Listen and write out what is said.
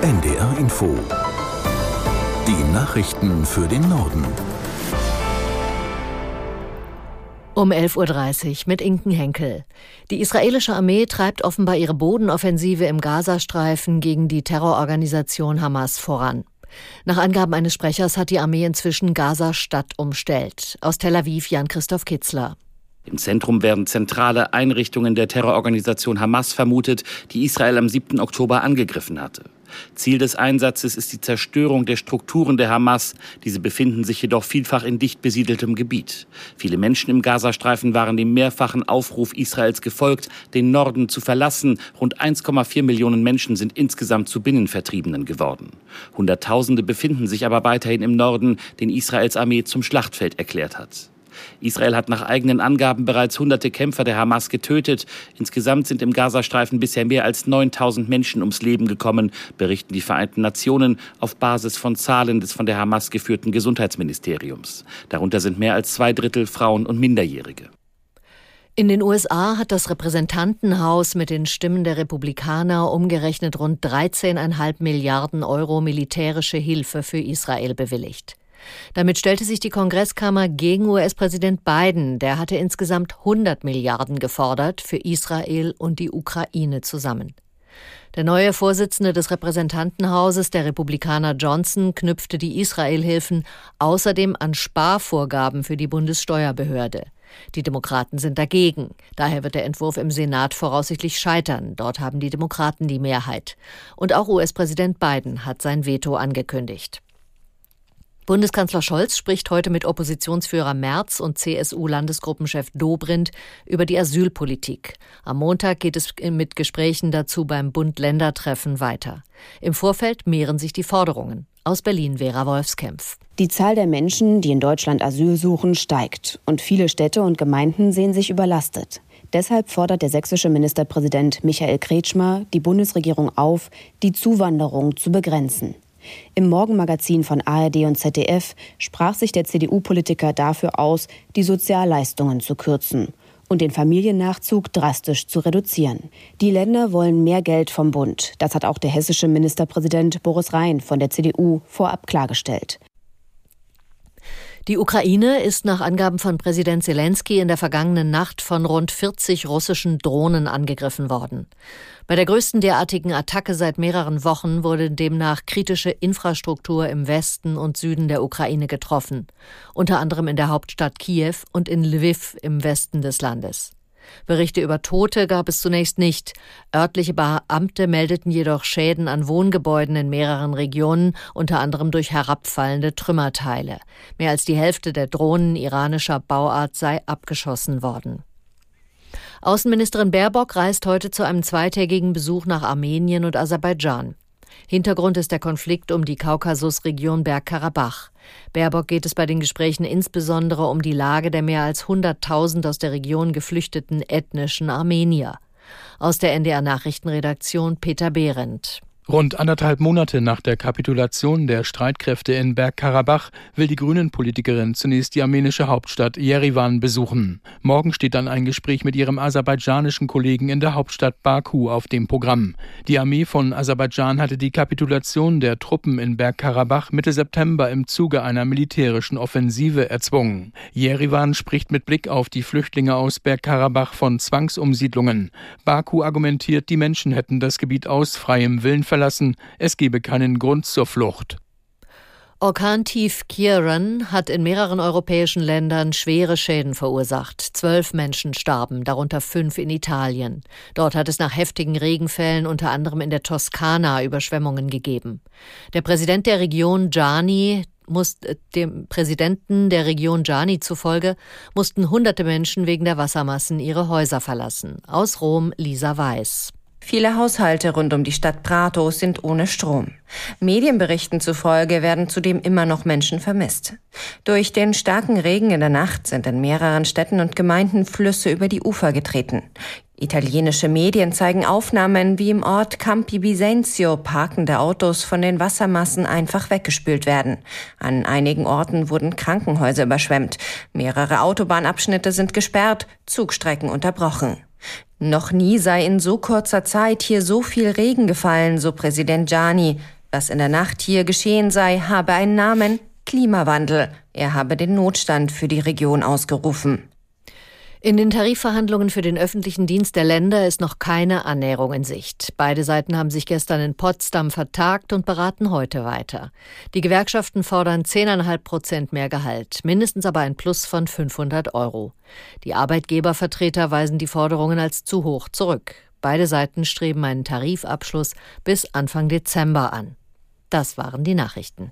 NDR Info. Die Nachrichten für den Norden. Um 11.30 Uhr mit Inken Henkel. Die israelische Armee treibt offenbar ihre Bodenoffensive im Gazastreifen gegen die Terrororganisation Hamas voran. Nach Angaben eines Sprechers hat die Armee inzwischen Gaza-Stadt umstellt. Aus Tel Aviv Jan-Christoph Kitzler. Im Zentrum werden zentrale Einrichtungen der Terrororganisation Hamas vermutet, die Israel am 7. Oktober angegriffen hatte. Ziel des Einsatzes ist die Zerstörung der Strukturen der Hamas. Diese befinden sich jedoch vielfach in dicht besiedeltem Gebiet. Viele Menschen im Gazastreifen waren dem mehrfachen Aufruf Israels gefolgt, den Norden zu verlassen. Rund 1,4 Millionen Menschen sind insgesamt zu Binnenvertriebenen geworden. Hunderttausende befinden sich aber weiterhin im Norden, den Israels Armee zum Schlachtfeld erklärt hat. Israel hat nach eigenen Angaben bereits hunderte Kämpfer der Hamas getötet. Insgesamt sind im Gazastreifen bisher mehr als 9000 Menschen ums Leben gekommen, berichten die Vereinten Nationen auf Basis von Zahlen des von der Hamas geführten Gesundheitsministeriums. Darunter sind mehr als zwei Drittel Frauen und Minderjährige. In den USA hat das Repräsentantenhaus mit den Stimmen der Republikaner umgerechnet rund 13,5 Milliarden Euro militärische Hilfe für Israel bewilligt. Damit stellte sich die Kongresskammer gegen US-Präsident Biden. Der hatte insgesamt 100 Milliarden gefordert für Israel und die Ukraine zusammen. Der neue Vorsitzende des Repräsentantenhauses, der Republikaner Johnson, knüpfte die Israelhilfen außerdem an Sparvorgaben für die Bundessteuerbehörde. Die Demokraten sind dagegen. Daher wird der Entwurf im Senat voraussichtlich scheitern. Dort haben die Demokraten die Mehrheit. Und auch US-Präsident Biden hat sein Veto angekündigt. Bundeskanzler Scholz spricht heute mit Oppositionsführer Merz und CSU-Landesgruppenchef Dobrindt über die Asylpolitik. Am Montag geht es mit Gesprächen dazu beim Bund-Länder-Treffen weiter. Im Vorfeld mehren sich die Forderungen. Aus Berlin Vera Wolfskämpf. Die Zahl der Menschen, die in Deutschland Asyl suchen, steigt. Und viele Städte und Gemeinden sehen sich überlastet. Deshalb fordert der sächsische Ministerpräsident Michael Kretschmer die Bundesregierung auf, die Zuwanderung zu begrenzen. Im Morgenmagazin von ARD und ZDF sprach sich der CDU-Politiker dafür aus, die Sozialleistungen zu kürzen und den Familiennachzug drastisch zu reduzieren. Die Länder wollen mehr Geld vom Bund. Das hat auch der hessische Ministerpräsident Boris Rhein von der CDU vorab klargestellt. Die Ukraine ist nach Angaben von Präsident Zelensky in der vergangenen Nacht von rund 40 russischen Drohnen angegriffen worden. Bei der größten derartigen Attacke seit mehreren Wochen wurde demnach kritische Infrastruktur im Westen und Süden der Ukraine getroffen, unter anderem in der Hauptstadt Kiew und in Lviv im Westen des Landes. Berichte über Tote gab es zunächst nicht. Örtliche Beamte meldeten jedoch Schäden an Wohngebäuden in mehreren Regionen, unter anderem durch herabfallende Trümmerteile. Mehr als die Hälfte der Drohnen iranischer Bauart sei abgeschossen worden. Außenministerin Baerbock reist heute zu einem zweitägigen Besuch nach Armenien und Aserbaidschan. Hintergrund ist der Konflikt um die Kaukasusregion Bergkarabach. Baerbock geht es bei den Gesprächen insbesondere um die Lage der mehr als 100.000 aus der Region geflüchteten ethnischen Armenier. Aus der NDR Nachrichtenredaktion Peter Behrendt. Rund anderthalb Monate nach der Kapitulation der Streitkräfte in Bergkarabach will die Grünen-Politikerin zunächst die armenische Hauptstadt Jerewan besuchen. Morgen steht dann ein Gespräch mit ihrem aserbaidschanischen Kollegen in der Hauptstadt Baku auf dem Programm. Die Armee von Aserbaidschan hatte die Kapitulation der Truppen in Bergkarabach Mitte September im Zuge einer militärischen Offensive erzwungen. Jerewan spricht mit Blick auf die Flüchtlinge aus Bergkarabach von Zwangsumsiedlungen. Baku argumentiert, die Menschen hätten das Gebiet aus freiem Willen verlassen verlassen, es gebe keinen Grund zur Flucht. Orkantief Kieran hat in mehreren europäischen Ländern schwere Schäden verursacht. Zwölf Menschen starben, darunter fünf in Italien. Dort hat es nach heftigen Regenfällen unter anderem in der Toskana Überschwemmungen gegeben. Der Präsident der Region Gianni muss, äh, dem Präsidenten der Region Gianni zufolge mussten hunderte Menschen wegen der Wassermassen ihre Häuser verlassen. Aus Rom Lisa Weiß. Viele Haushalte rund um die Stadt Prato sind ohne Strom. Medienberichten zufolge werden zudem immer noch Menschen vermisst. Durch den starken Regen in der Nacht sind in mehreren Städten und Gemeinden Flüsse über die Ufer getreten. Italienische Medien zeigen Aufnahmen, wie im Ort Campi Bisenzio parkende Autos von den Wassermassen einfach weggespült werden. An einigen Orten wurden Krankenhäuser überschwemmt. Mehrere Autobahnabschnitte sind gesperrt, Zugstrecken unterbrochen. Noch nie sei in so kurzer Zeit hier so viel Regen gefallen, so Präsident Gianni. Was in der Nacht hier geschehen sei, habe einen Namen Klimawandel. Er habe den Notstand für die Region ausgerufen. In den Tarifverhandlungen für den öffentlichen Dienst der Länder ist noch keine Annäherung in Sicht. Beide Seiten haben sich gestern in Potsdam vertagt und beraten heute weiter. Die Gewerkschaften fordern 10,5 Prozent mehr Gehalt, mindestens aber ein Plus von 500 Euro. Die Arbeitgebervertreter weisen die Forderungen als zu hoch zurück. Beide Seiten streben einen Tarifabschluss bis Anfang Dezember an. Das waren die Nachrichten.